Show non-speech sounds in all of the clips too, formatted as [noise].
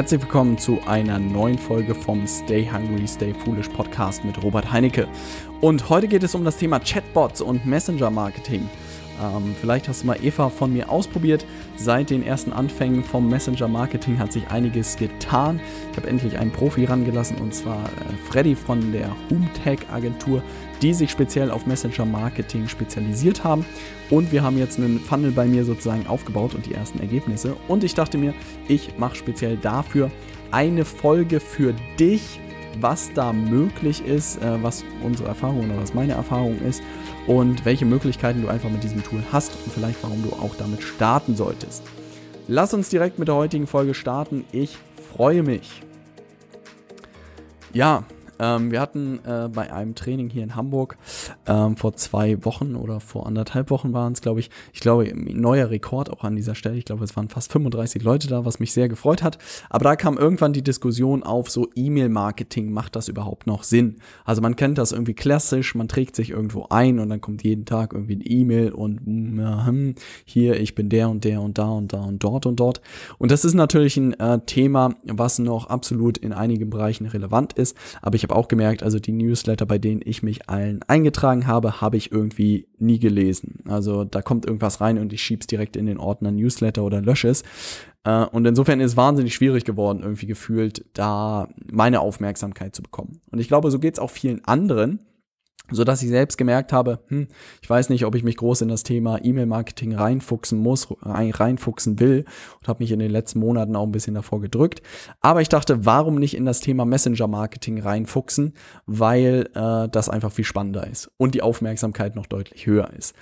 Herzlich willkommen zu einer neuen Folge vom Stay Hungry, Stay Foolish Podcast mit Robert Heinecke. Und heute geht es um das Thema Chatbots und Messenger Marketing. Ähm, vielleicht hast du mal Eva von mir ausprobiert. Seit den ersten Anfängen vom Messenger Marketing hat sich einiges getan. Ich habe endlich einen Profi rangelassen und zwar äh, Freddy von der Hoomtag Agentur, die sich speziell auf Messenger Marketing spezialisiert haben. Und wir haben jetzt einen Funnel bei mir sozusagen aufgebaut und die ersten Ergebnisse. Und ich dachte mir, ich mache speziell dafür eine Folge für dich was da möglich ist, äh, was unsere Erfahrung oder was meine Erfahrung ist und welche Möglichkeiten du einfach mit diesem Tool hast und vielleicht warum du auch damit starten solltest. Lass uns direkt mit der heutigen Folge starten. Ich freue mich. Ja, ähm, wir hatten äh, bei einem Training hier in Hamburg ähm, vor zwei Wochen oder vor anderthalb Wochen waren es, glaube ich, ich glaube, neuer Rekord auch an dieser Stelle. Ich glaube, es waren fast 35 Leute da, was mich sehr gefreut hat. Aber da kam irgendwann die Diskussion auf, so E-Mail-Marketing, macht das überhaupt noch Sinn? Also man kennt das irgendwie klassisch, man trägt sich irgendwo ein und dann kommt jeden Tag irgendwie ein E-Mail und äh, hier, ich bin der und der und da und da und dort und dort. Und das ist natürlich ein äh, Thema, was noch absolut in einigen Bereichen relevant ist. Aber ich habe habe auch gemerkt, also die Newsletter, bei denen ich mich allen eingetragen habe, habe ich irgendwie nie gelesen. Also da kommt irgendwas rein und ich schieb's direkt in den Ordner Newsletter oder lösche es. Äh, und insofern ist es wahnsinnig schwierig geworden, irgendwie gefühlt, da meine Aufmerksamkeit zu bekommen. Und ich glaube, so geht's auch vielen anderen so dass ich selbst gemerkt habe, hm, ich weiß nicht, ob ich mich groß in das Thema E-Mail-Marketing reinfuchsen muss, reinfuchsen will und habe mich in den letzten Monaten auch ein bisschen davor gedrückt. Aber ich dachte, warum nicht in das Thema Messenger-Marketing reinfuchsen, weil äh, das einfach viel spannender ist und die Aufmerksamkeit noch deutlich höher ist.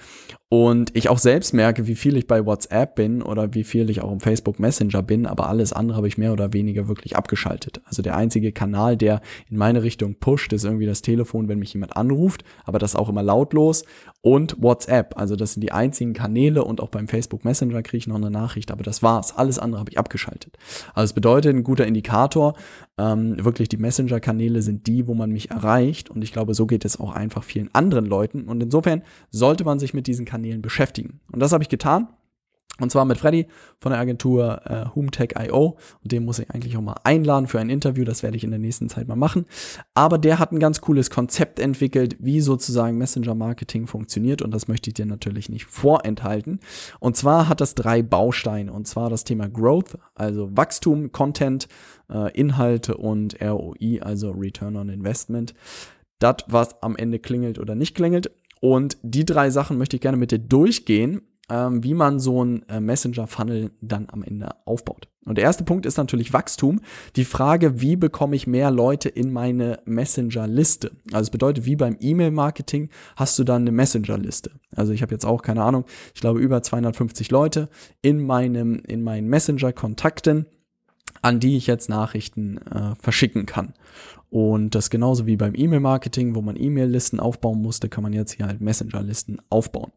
Und ich auch selbst merke, wie viel ich bei WhatsApp bin oder wie viel ich auch im Facebook Messenger bin, aber alles andere habe ich mehr oder weniger wirklich abgeschaltet. Also der einzige Kanal, der in meine Richtung pusht, ist irgendwie das Telefon, wenn mich jemand anruft, aber das auch immer lautlos und WhatsApp. Also das sind die einzigen Kanäle und auch beim Facebook Messenger kriege ich noch eine Nachricht, aber das war's. Alles andere habe ich abgeschaltet. Also es bedeutet ein guter Indikator, ähm, wirklich die Messenger-Kanäle sind die, wo man mich erreicht und ich glaube, so geht es auch einfach vielen anderen Leuten und insofern sollte man sich mit diesen Kanälen Kanälen beschäftigen. Und das habe ich getan. Und zwar mit Freddy von der Agentur äh, HoomTech.io. Und den muss ich eigentlich auch mal einladen für ein Interview. Das werde ich in der nächsten Zeit mal machen. Aber der hat ein ganz cooles Konzept entwickelt, wie sozusagen Messenger-Marketing funktioniert. Und das möchte ich dir natürlich nicht vorenthalten. Und zwar hat das drei Bausteine. Und zwar das Thema Growth, also Wachstum, Content, äh, Inhalte und ROI, also Return on Investment. Das, was am Ende klingelt oder nicht klingelt. Und die drei Sachen möchte ich gerne mit dir durchgehen, ähm, wie man so ein äh, Messenger-Funnel dann am Ende aufbaut. Und der erste Punkt ist natürlich Wachstum. Die Frage, wie bekomme ich mehr Leute in meine Messenger-Liste? Also es bedeutet, wie beim E-Mail-Marketing hast du dann eine Messenger-Liste. Also ich habe jetzt auch keine Ahnung, ich glaube über 250 Leute in meinem in meinen Messenger-Kontakten an die ich jetzt Nachrichten äh, verschicken kann. Und das genauso wie beim E-Mail-Marketing, wo man E-Mail-Listen aufbauen musste, kann man jetzt hier halt Messenger-Listen aufbauen.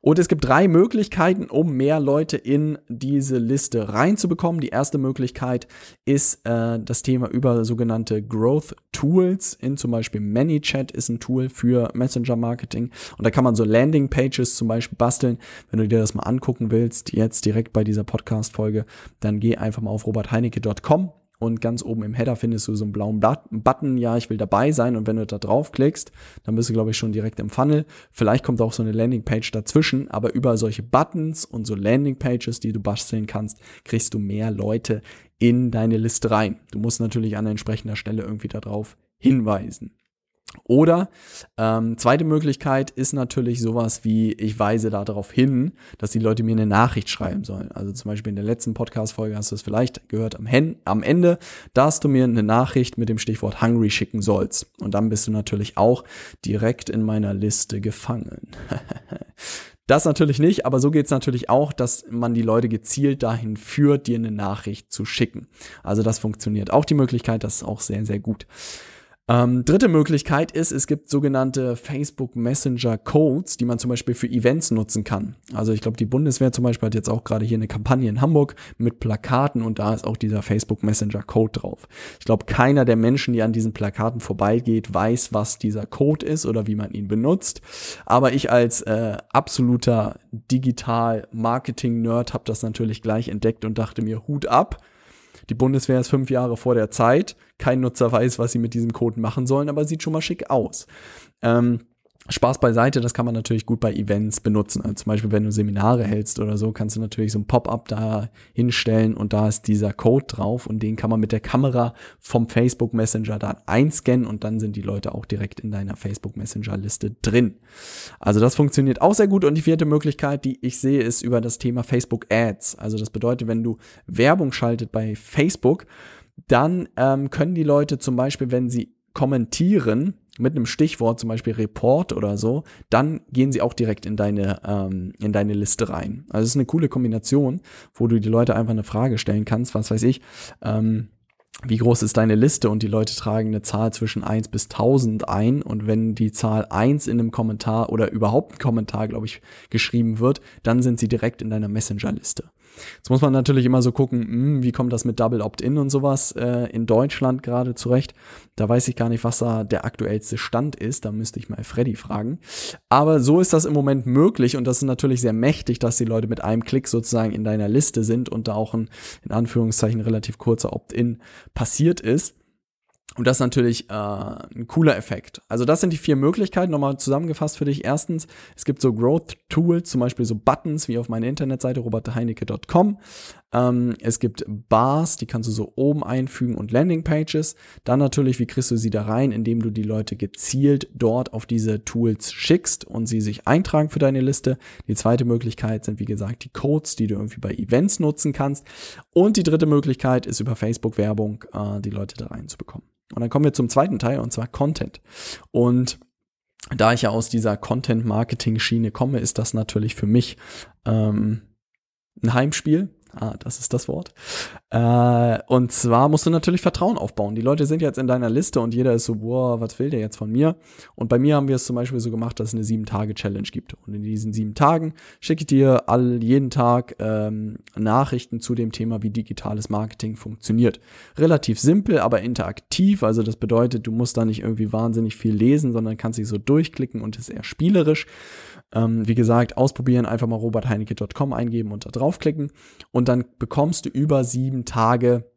Und es gibt drei Möglichkeiten, um mehr Leute in diese Liste reinzubekommen. Die erste Möglichkeit ist äh, das Thema über sogenannte Growth Tools. In zum Beispiel ManyChat ist ein Tool für Messenger-Marketing. Und da kann man so Landing-Pages zum Beispiel basteln. Wenn du dir das mal angucken willst, jetzt direkt bei dieser Podcast-Folge, dann geh einfach mal auf robertheinecke.com und ganz oben im Header findest du so einen blauen Button, ja, ich will dabei sein und wenn du da draufklickst, dann bist du, glaube ich, schon direkt im Funnel. Vielleicht kommt auch so eine Landingpage dazwischen, aber über solche Buttons und so Landingpages, die du basteln kannst, kriegst du mehr Leute in deine Liste rein. Du musst natürlich an entsprechender Stelle irgendwie darauf hinweisen. Oder ähm, zweite Möglichkeit ist natürlich sowas wie, ich weise darauf hin, dass die Leute mir eine Nachricht schreiben sollen. Also zum Beispiel in der letzten Podcast-Folge hast du es vielleicht gehört am, Hen am Ende, dass du mir eine Nachricht mit dem Stichwort Hungry schicken sollst. Und dann bist du natürlich auch direkt in meiner Liste gefangen. [laughs] Das natürlich nicht, aber so geht's natürlich auch, dass man die Leute gezielt dahin führt, dir eine Nachricht zu schicken. Also das funktioniert auch die Möglichkeit, das ist auch sehr, sehr gut. Ähm, dritte Möglichkeit ist, es gibt sogenannte Facebook Messenger Codes, die man zum Beispiel für Events nutzen kann. Also ich glaube, die Bundeswehr zum Beispiel hat jetzt auch gerade hier eine Kampagne in Hamburg mit Plakaten und da ist auch dieser Facebook Messenger Code drauf. Ich glaube, keiner der Menschen, die an diesen Plakaten vorbeigeht, weiß, was dieser Code ist oder wie man ihn benutzt. Aber ich als äh, absoluter Digital Marketing Nerd habe das natürlich gleich entdeckt und dachte mir, Hut ab die Bundeswehr ist fünf Jahre vor der Zeit, kein Nutzer weiß, was sie mit diesem Code machen sollen, aber sieht schon mal schick aus. Ähm, Spaß beiseite, das kann man natürlich gut bei Events benutzen. Also zum Beispiel, wenn du Seminare hältst oder so, kannst du natürlich so ein Pop-up da hinstellen und da ist dieser Code drauf und den kann man mit der Kamera vom Facebook Messenger dann einscannen und dann sind die Leute auch direkt in deiner Facebook Messenger Liste drin. Also das funktioniert auch sehr gut und die vierte Möglichkeit, die ich sehe, ist über das Thema Facebook Ads. Also das bedeutet, wenn du Werbung schaltet bei Facebook, dann ähm, können die Leute zum Beispiel, wenn sie kommentieren, mit einem Stichwort, zum Beispiel Report oder so, dann gehen sie auch direkt in deine, ähm, in deine Liste rein. Also es ist eine coole Kombination, wo du die Leute einfach eine Frage stellen kannst, was weiß ich, ähm, wie groß ist deine Liste und die Leute tragen eine Zahl zwischen 1 bis 1000 ein und wenn die Zahl 1 in einem Kommentar oder überhaupt ein Kommentar, glaube ich, geschrieben wird, dann sind sie direkt in deiner Messenger-Liste. Jetzt muss man natürlich immer so gucken, mh, hm, wie kommt das mit Double Opt-in und sowas äh, in Deutschland gerade zurecht. Da weiß ich gar nicht, was da der aktuellste Stand ist. Da müsste ich mal Freddy fragen. Aber so ist das im Moment möglich und das ist natürlich sehr mächtig, dass die Leute mit einem Klick sozusagen in deiner Liste sind und da auch ein in Anführungszeichen relativ kurzer Opt-in passiert ist. Und das ist natürlich äh, ein cooler Effekt. Also das sind die vier Möglichkeiten, nochmal zusammengefasst für dich. Erstens, es gibt so Growth-Tools, zum Beispiel so Buttons wie auf meiner Internetseite robertheinecke.com. Ähm, es gibt Bars, die kannst du so oben einfügen und Landingpages. Dann natürlich, wie kriegst du sie da rein, indem du die Leute gezielt dort auf diese Tools schickst und sie sich eintragen für deine Liste. Die zweite Möglichkeit sind, wie gesagt, die Codes, die du irgendwie bei Events nutzen kannst. Und die dritte Möglichkeit ist über Facebook-Werbung äh, die Leute da reinzubekommen. Und dann kommen wir zum zweiten Teil und zwar Content. Und da ich ja aus dieser Content-Marketing-Schiene komme, ist das natürlich für mich ähm, ein Heimspiel. Ah, das ist das Wort. Äh, und zwar musst du natürlich Vertrauen aufbauen. Die Leute sind jetzt in deiner Liste und jeder ist so, boah, was will der jetzt von mir? Und bei mir haben wir es zum Beispiel so gemacht, dass es eine sieben-Tage-Challenge gibt. Und in diesen sieben Tagen schicke ich dir all, jeden Tag ähm, Nachrichten zu dem Thema, wie digitales Marketing funktioniert. Relativ simpel, aber interaktiv. Also das bedeutet, du musst da nicht irgendwie wahnsinnig viel lesen, sondern kannst dich so durchklicken und ist eher spielerisch. Ähm, wie gesagt, ausprobieren, einfach mal robertheinecke.com eingeben und da draufklicken und dann bekommst du über sieben Tage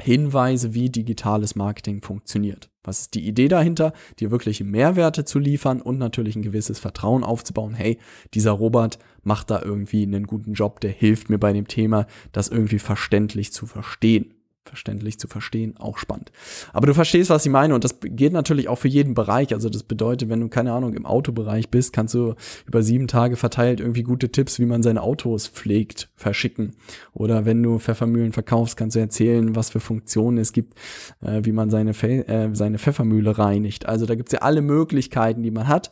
Hinweise, wie digitales Marketing funktioniert. Was ist die Idee dahinter? Dir wirkliche Mehrwerte zu liefern und natürlich ein gewisses Vertrauen aufzubauen. Hey, dieser Robert macht da irgendwie einen guten Job, der hilft mir bei dem Thema, das irgendwie verständlich zu verstehen verständlich zu verstehen, auch spannend. Aber du verstehst, was ich meine und das geht natürlich auch für jeden Bereich. Also das bedeutet, wenn du keine Ahnung im Autobereich bist, kannst du über sieben Tage verteilt irgendwie gute Tipps, wie man seine Autos pflegt, verschicken. Oder wenn du Pfeffermühlen verkaufst, kannst du erzählen, was für Funktionen es gibt, äh, wie man seine, Fe äh, seine Pfeffermühle reinigt. Also da gibt's ja alle Möglichkeiten, die man hat.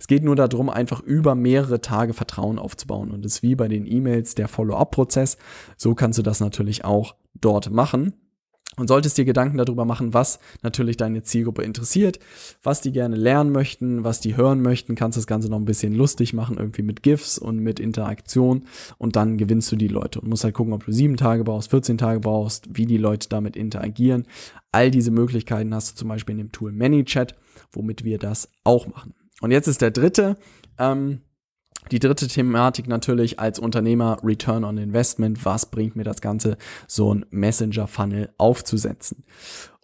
Es geht nur darum, einfach über mehrere Tage Vertrauen aufzubauen. Und es ist wie bei den E-Mails der Follow-up-Prozess. So kannst du das natürlich auch dort machen. Und solltest dir Gedanken darüber machen, was natürlich deine Zielgruppe interessiert, was die gerne lernen möchten, was die hören möchten, kannst das Ganze noch ein bisschen lustig machen, irgendwie mit GIFs und mit Interaktion und dann gewinnst du die Leute und musst halt gucken, ob du sieben Tage brauchst, 14 Tage brauchst, wie die Leute damit interagieren. All diese Möglichkeiten hast du zum Beispiel in dem Tool ManyChat, womit wir das auch machen. Und jetzt ist der dritte, ähm, die dritte Thematik natürlich als Unternehmer Return on Investment. Was bringt mir das Ganze, so ein Messenger-Funnel aufzusetzen?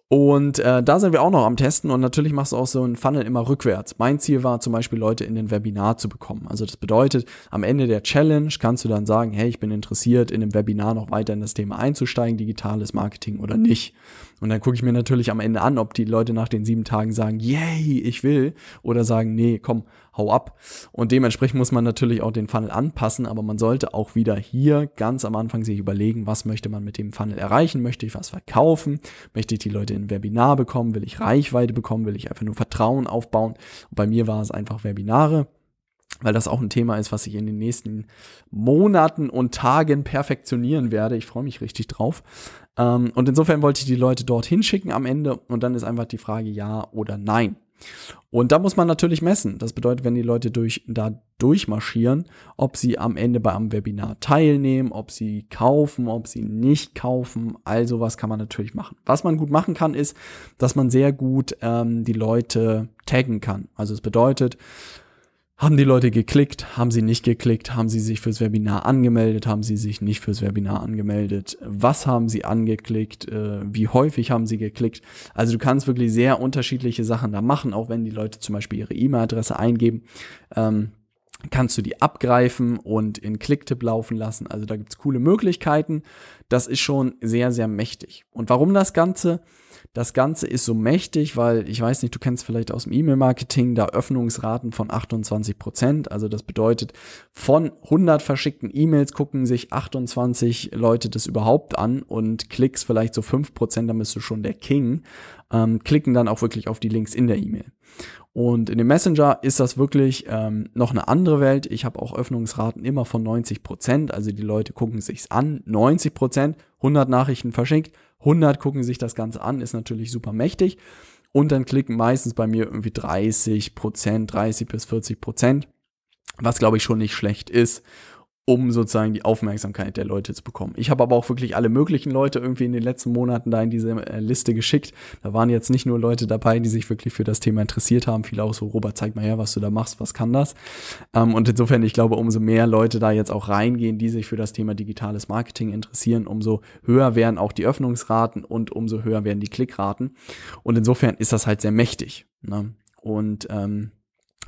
Und äh, da sind wir auch noch am Testen und natürlich machst du auch so einen Funnel immer rückwärts. Mein Ziel war zum Beispiel Leute in den Webinar zu bekommen. Also das bedeutet, am Ende der Challenge kannst du dann sagen, hey, ich bin interessiert, in einem Webinar noch weiter in das Thema einzusteigen, digitales Marketing oder nicht. Und dann gucke ich mir natürlich am Ende an, ob die Leute nach den sieben Tagen sagen, yay, ich will, oder sagen, nee, komm, hau ab. Und dementsprechend muss man natürlich auch den Funnel anpassen, aber man sollte auch wieder hier ganz am Anfang sich überlegen, was möchte man mit dem Funnel erreichen? Möchte ich was verkaufen? Möchte ich die Leute in ein Webinar bekommen? Will ich Reichweite bekommen? Will ich einfach nur Vertrauen aufbauen? Und bei mir war es einfach Webinare weil das auch ein Thema ist, was ich in den nächsten Monaten und Tagen perfektionieren werde. Ich freue mich richtig drauf. Ähm, und insofern wollte ich die Leute dorthin schicken am Ende und dann ist einfach die Frage ja oder nein. Und da muss man natürlich messen. Das bedeutet, wenn die Leute durch, da durchmarschieren, ob sie am Ende bei einem Webinar teilnehmen, ob sie kaufen, ob sie nicht kaufen. All sowas kann man natürlich machen. Was man gut machen kann, ist, dass man sehr gut ähm, die Leute taggen kann. Also es bedeutet, haben die Leute geklickt? Haben sie nicht geklickt? Haben sie sich fürs Webinar angemeldet? Haben sie sich nicht fürs Webinar angemeldet? Was haben sie angeklickt? Äh, wie häufig haben sie geklickt? Also du kannst wirklich sehr unterschiedliche Sachen da machen, auch wenn die Leute zum Beispiel ihre E-Mail-Adresse eingeben. Ähm, kannst du die abgreifen und in Clicktip laufen lassen. Also da gibt's coole Möglichkeiten. Das ist schon sehr, sehr mächtig. Und warum das Ganze? Das Ganze ist so mächtig, weil ich weiß nicht, du kennst vielleicht aus dem E-Mail-Marketing da Öffnungsraten von 28 Prozent. Also das bedeutet, von 100 verschickten E-Mails gucken sich 28 Leute das überhaupt an und Klicks vielleicht so 5 Prozent, dann bist du schon der King, ähm, klicken dann auch wirklich auf die Links in der E-Mail. Und in dem Messenger ist das wirklich ähm, noch eine andere Welt. Ich habe auch Öffnungsraten immer von 90 Prozent. Also die Leute gucken sich's an. 90 Prozent, 100 Nachrichten verschickt, 100 gucken sich das Ganze an, ist natürlich super mächtig. Und dann klicken meistens bei mir irgendwie 30 Prozent, 30 bis 40 Prozent, was glaube ich schon nicht schlecht ist um sozusagen die Aufmerksamkeit der Leute zu bekommen. Ich habe aber auch wirklich alle möglichen Leute irgendwie in den letzten Monaten da in diese äh, Liste geschickt. Da waren jetzt nicht nur Leute dabei, die sich wirklich für das Thema interessiert haben. Viele auch so, Robert, zeig mal her, was du da machst, was kann das? Ähm, und insofern, ich glaube, umso mehr Leute da jetzt auch reingehen, die sich für das Thema digitales Marketing interessieren, umso höher werden auch die Öffnungsraten und umso höher werden die Klickraten. Und insofern ist das halt sehr mächtig. Ne? Und ähm,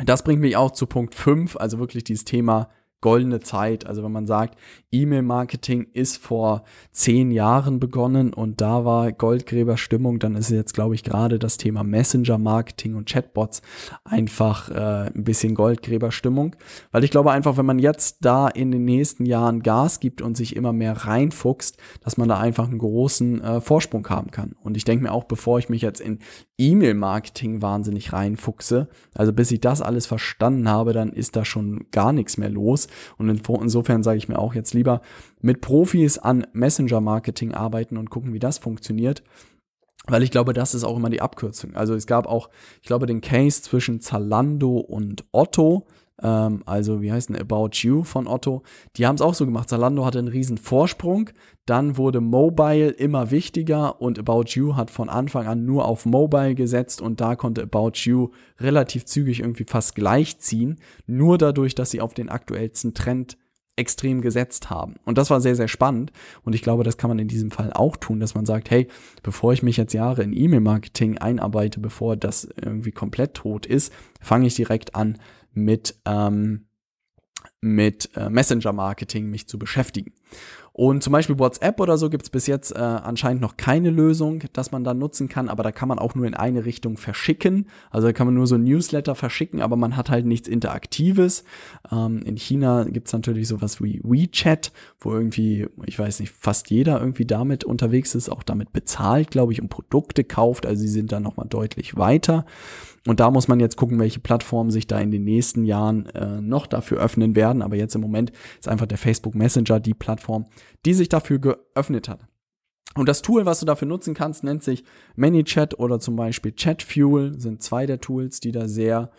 das bringt mich auch zu Punkt 5, also wirklich dieses Thema goldene Zeit. Also wenn man sagt, E-Mail-Marketing ist vor zehn Jahren begonnen und da war Goldgräberstimmung, dann ist jetzt, glaube ich, gerade das Thema Messenger-Marketing und Chatbots einfach äh, ein bisschen Goldgräberstimmung. Weil ich glaube einfach, wenn man jetzt da in den nächsten Jahren Gas gibt und sich immer mehr reinfuchst, dass man da einfach einen großen äh, Vorsprung haben kann. Und ich denke mir auch, bevor ich mich jetzt in E-Mail-Marketing wahnsinnig reinfuchse, also bis ich das alles verstanden habe, dann ist da schon gar nichts mehr los. Und insofern sage ich mir auch jetzt lieber mit Profis an Messenger-Marketing arbeiten und gucken, wie das funktioniert. Weil ich glaube, das ist auch immer die Abkürzung. Also es gab auch, ich glaube, den Case zwischen Zalando und Otto ähm, also wie heißt denn About You von Otto, die haben es auch so gemacht. Zalando hatte einen riesen Vorsprung, dann wurde Mobile immer wichtiger und About You hat von Anfang an nur auf Mobile gesetzt und da konnte About You relativ zügig irgendwie fast gleichziehen, nur dadurch, dass sie auf den aktuellsten Trend extrem gesetzt haben. Und das war sehr, sehr spannend. Und ich glaube, das kann man in diesem Fall auch tun, dass man sagt, hey, bevor ich mich jetzt Jahre in E-Mail-Marketing einarbeite, bevor das irgendwie komplett tot ist, fange ich direkt an, mit, ähm, mit äh, Messenger-Marketing mich zu beschäftigen. Und zum Beispiel WhatsApp oder so gibt es bis jetzt äh, anscheinend noch keine Lösung, dass man da nutzen kann, aber da kann man auch nur in eine Richtung verschicken. Also da kann man nur so ein Newsletter verschicken, aber man hat halt nichts Interaktives. Ähm, in China gibt es natürlich sowas wie WeChat, wo irgendwie, ich weiß nicht, fast jeder irgendwie damit unterwegs ist, auch damit bezahlt, glaube ich, und Produkte kauft. Also sie sind da nochmal deutlich weiter. Und da muss man jetzt gucken, welche Plattformen sich da in den nächsten Jahren äh, noch dafür öffnen werden. Aber jetzt im Moment ist einfach der Facebook Messenger die Plattform, die sich dafür geöffnet hat. Und das Tool, was du dafür nutzen kannst, nennt sich ManyChat oder zum Beispiel ChatFuel, sind zwei der Tools, die da sehr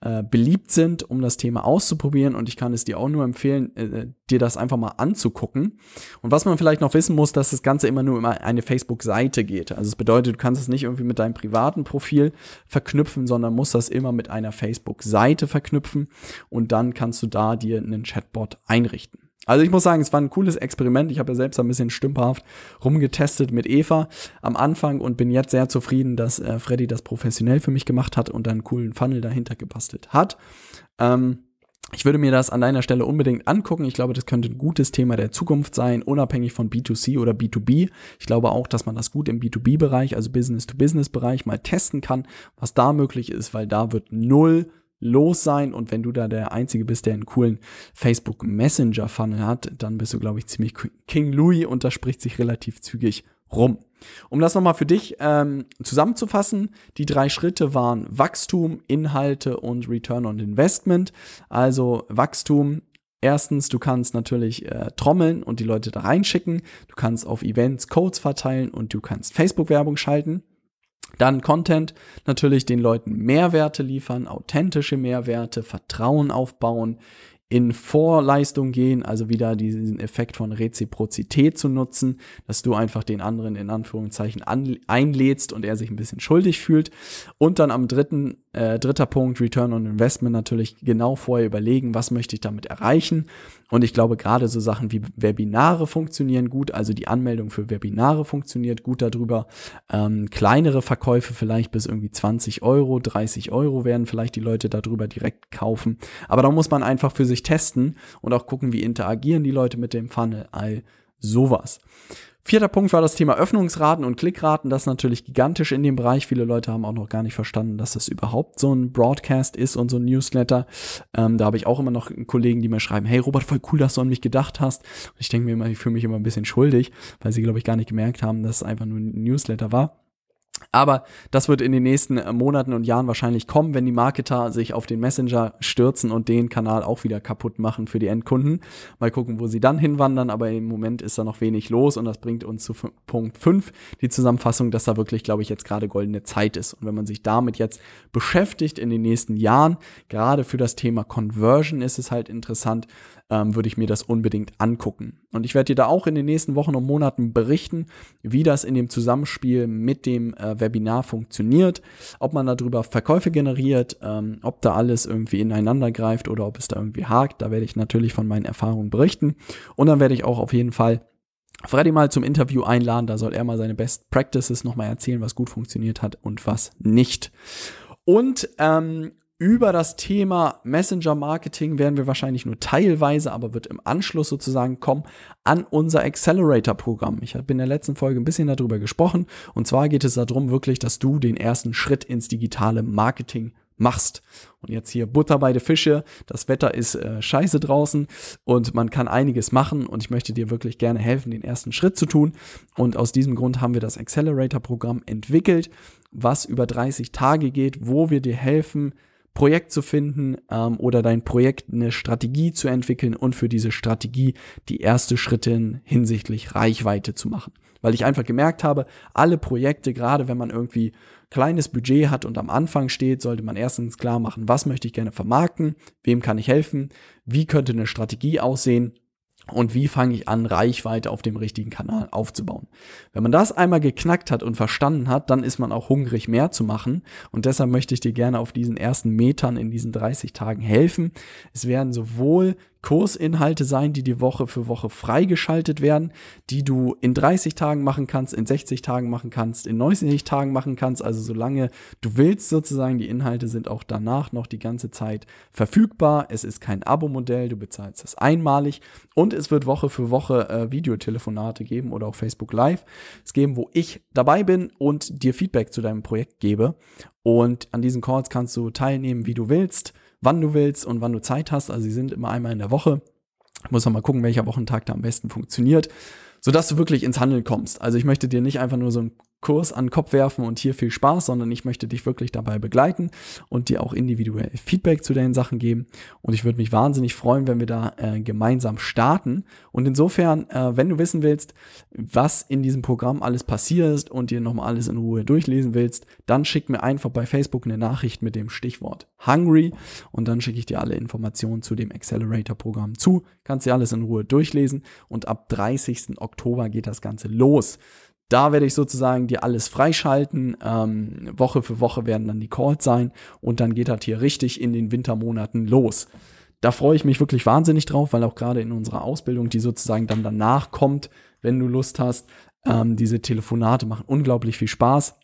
äh, beliebt sind, um das Thema auszuprobieren. Und ich kann es dir auch nur empfehlen, äh, dir das einfach mal anzugucken. Und was man vielleicht noch wissen muss, dass das Ganze immer nur über eine Facebook-Seite geht. Also es bedeutet, du kannst es nicht irgendwie mit deinem privaten Profil verknüpfen, sondern musst das immer mit einer Facebook-Seite verknüpfen. Und dann kannst du da dir einen Chatbot einrichten. Also ich muss sagen, es war ein cooles Experiment. Ich habe ja selbst ein bisschen stümperhaft rumgetestet mit Eva am Anfang und bin jetzt sehr zufrieden, dass äh, Freddy das professionell für mich gemacht hat und einen coolen Funnel dahinter gebastelt hat. Ähm, ich würde mir das an deiner Stelle unbedingt angucken. Ich glaube, das könnte ein gutes Thema der Zukunft sein, unabhängig von B2C oder B2B. Ich glaube auch, dass man das gut im B2B-Bereich, also Business-to-Business-Bereich mal testen kann, was da möglich ist, weil da wird null los sein und wenn du da der Einzige bist, der einen coolen Facebook Messenger Funnel hat, dann bist du, glaube ich, ziemlich King Louis und das spricht sich relativ zügig rum. Um das nochmal für dich ähm, zusammenzufassen, die drei Schritte waren Wachstum, Inhalte und Return on Investment. Also Wachstum, Erstens, du kannst natürlich äh, trommeln und die Leute da reinschicken. Du kannst auf Events Codes verteilen und du kannst Facebook-Werbung schalten. Dann Content, natürlich den Leuten Mehrwerte liefern, authentische Mehrwerte, Vertrauen aufbauen, in Vorleistung gehen, also wieder diesen Effekt von Reziprozität zu nutzen, dass du einfach den anderen in Anführungszeichen einlädst und er sich ein bisschen schuldig fühlt. Und dann am dritten, äh, dritter Punkt, Return on Investment, natürlich genau vorher überlegen, was möchte ich damit erreichen. Und ich glaube, gerade so Sachen wie Webinare funktionieren gut, also die Anmeldung für Webinare funktioniert gut darüber. Ähm, kleinere Verkäufe vielleicht bis irgendwie 20 Euro, 30 Euro werden vielleicht die Leute darüber direkt kaufen. Aber da muss man einfach für sich testen und auch gucken, wie interagieren die Leute mit dem Funnel, all sowas. Vierter Punkt war das Thema Öffnungsraten und Klickraten. Das ist natürlich gigantisch in dem Bereich. Viele Leute haben auch noch gar nicht verstanden, dass das überhaupt so ein Broadcast ist und so ein Newsletter. Ähm, da habe ich auch immer noch Kollegen, die mir schreiben, hey Robert, voll cool, dass du an mich gedacht hast. Und ich denke mir immer, ich fühle mich immer ein bisschen schuldig, weil sie, glaube ich, gar nicht gemerkt haben, dass es einfach nur ein Newsletter war. Aber das wird in den nächsten äh, Monaten und Jahren wahrscheinlich kommen, wenn die Marketer sich auf den Messenger stürzen und den Kanal auch wieder kaputt machen für die Endkunden. Mal gucken, wo sie dann hinwandern, aber im Moment ist da noch wenig los und das bringt uns zu Punkt 5, die Zusammenfassung, dass da wirklich, glaube ich, jetzt gerade goldene Zeit ist. Und wenn man sich damit jetzt beschäftigt in den nächsten Jahren, gerade für das Thema Conversion ist es halt interessant, ähm, würde ich mir das unbedingt angucken. Und ich werde dir da auch in den nächsten Wochen und Monaten berichten, wie das in dem Zusammenspiel mit dem äh, Webinar funktioniert, ob man darüber Verkäufe generiert, ähm, ob da alles irgendwie ineinander greift oder ob es da irgendwie hakt. Da werde ich natürlich von meinen Erfahrungen berichten. Und dann werde ich auch auf jeden Fall Freddy mal zum Interview einladen. Da soll er mal seine Best Practices nochmal erzählen, was gut funktioniert hat und was nicht. Und ähm, über das Thema Messenger Marketing werden wir wahrscheinlich nur teilweise, aber wird im Anschluss sozusagen kommen an unser Accelerator Programm. Ich habe in der letzten Folge ein bisschen darüber gesprochen und zwar geht es darum wirklich, dass du den ersten Schritt ins digitale Marketing machst. Und jetzt hier Butter bei den Fische. Das Wetter ist äh, scheiße draußen und man kann einiges machen und ich möchte dir wirklich gerne helfen, den ersten Schritt zu tun. Und aus diesem Grund haben wir das Accelerator Programm entwickelt, was über 30 Tage geht, wo wir dir helfen, Projekt zu finden ähm, oder dein Projekt eine Strategie zu entwickeln und für diese Strategie die erste Schritte hinsichtlich Reichweite zu machen. Weil ich einfach gemerkt habe, alle Projekte, gerade wenn man irgendwie kleines Budget hat und am Anfang steht, sollte man erstens klar machen, was möchte ich gerne vermarkten, wem kann ich helfen, wie könnte eine Strategie aussehen und wie fange ich an, Reichweite auf dem richtigen Kanal aufzubauen. Wenn man das einmal geknackt hat und verstanden hat, dann ist man auch hungrig, mehr zu machen. Und deshalb möchte ich dir gerne auf diesen ersten Metern in diesen 30 Tagen helfen. Es werden sowohl Kursinhalte sein, die die Woche für Woche freigeschaltet werden, die du in 30 Tagen machen kannst, in 60 Tagen machen kannst, in 90 Tagen machen kannst. Also solange du willst sozusagen, die Inhalte sind auch danach noch die ganze Zeit verfügbar. Es ist kein Abo-Modell, du bezahlst das einmalig und es wird Woche für Woche äh, Videotelefonate geben oder auch Facebook Live. Es geben, wo ich dabei bin und dir Feedback zu deinem Projekt gebe. Und an diesen Calls kannst du teilnehmen, wie du willst wann du willst und wann du Zeit hast. Also sie sind immer einmal in der Woche. Ich muss noch mal gucken, welcher Wochentag da am besten funktioniert, sodass du wirklich ins Handeln kommst. Also ich möchte dir nicht einfach nur so ein Kurs an den Kopf werfen und hier viel Spaß, sondern ich möchte dich wirklich dabei begleiten und dir auch individuell Feedback zu deinen Sachen geben. Und ich würde mich wahnsinnig freuen, wenn wir da äh, gemeinsam starten. Und insofern, äh, wenn du wissen willst, was in diesem Programm alles passiert und dir nochmal alles in Ruhe durchlesen willst, dann schick mir einfach bei Facebook eine Nachricht mit dem Stichwort Hungry und dann schicke ich dir alle Informationen zu dem Accelerator-Programm zu. Kannst dir alles in Ruhe durchlesen und ab 30. Oktober geht das Ganze los. Da werde ich sozusagen dir alles freischalten. Ähm, Woche für Woche werden dann die Calls sein und dann geht das hier richtig in den Wintermonaten los. Da freue ich mich wirklich wahnsinnig drauf, weil auch gerade in unserer Ausbildung, die sozusagen dann danach kommt, wenn du Lust hast, ähm, diese Telefonate machen unglaublich viel Spaß,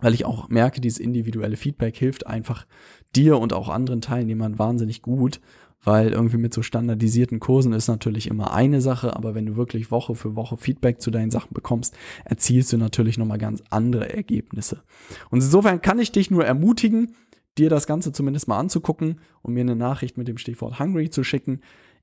weil ich auch merke, dieses individuelle Feedback hilft einfach dir und auch anderen Teilnehmern wahnsinnig gut weil irgendwie mit so standardisierten Kursen ist natürlich immer eine Sache, aber wenn du wirklich Woche für Woche Feedback zu deinen Sachen bekommst, erzielst du natürlich nochmal ganz andere Ergebnisse. Und insofern kann ich dich nur ermutigen, dir das Ganze zumindest mal anzugucken und mir eine Nachricht mit dem Stichwort Hungry zu schicken.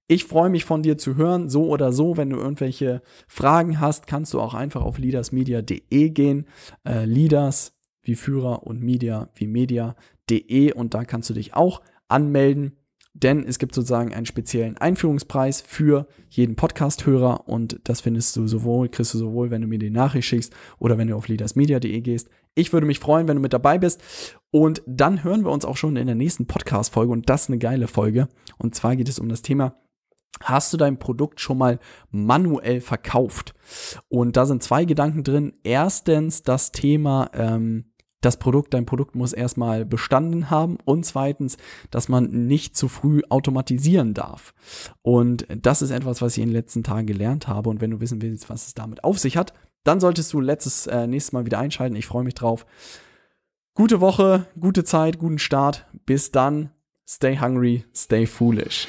Ich freue mich von dir zu hören, so oder so. Wenn du irgendwelche Fragen hast, kannst du auch einfach auf leadersmedia.de gehen. Äh, Leaders wie Führer und Media wie Media.de und da kannst du dich auch anmelden denn es gibt sozusagen einen speziellen Einführungspreis für jeden Podcast-Hörer und das findest du sowohl, kriegst du sowohl, wenn du mir die Nachricht schickst oder wenn du auf leadersmedia.de gehst. Ich würde mich freuen, wenn du mit dabei bist. Und dann hören wir uns auch schon in der nächsten Podcast-Folge. Und das ist eine geile Folge. Und zwar geht es um das Thema Hast du dein Produkt schon mal manuell verkauft? Und da sind zwei Gedanken drin. Erstens das Thema, ähm, das Produkt, dein Produkt muss erstmal bestanden haben und zweitens, dass man nicht zu früh automatisieren darf. Und das ist etwas, was ich in den letzten Tagen gelernt habe. Und wenn du wissen willst, was es damit auf sich hat, dann solltest du letztes äh, nächstes Mal wieder einschalten. Ich freue mich drauf. Gute Woche, gute Zeit, guten Start. Bis dann. Stay hungry, stay foolish.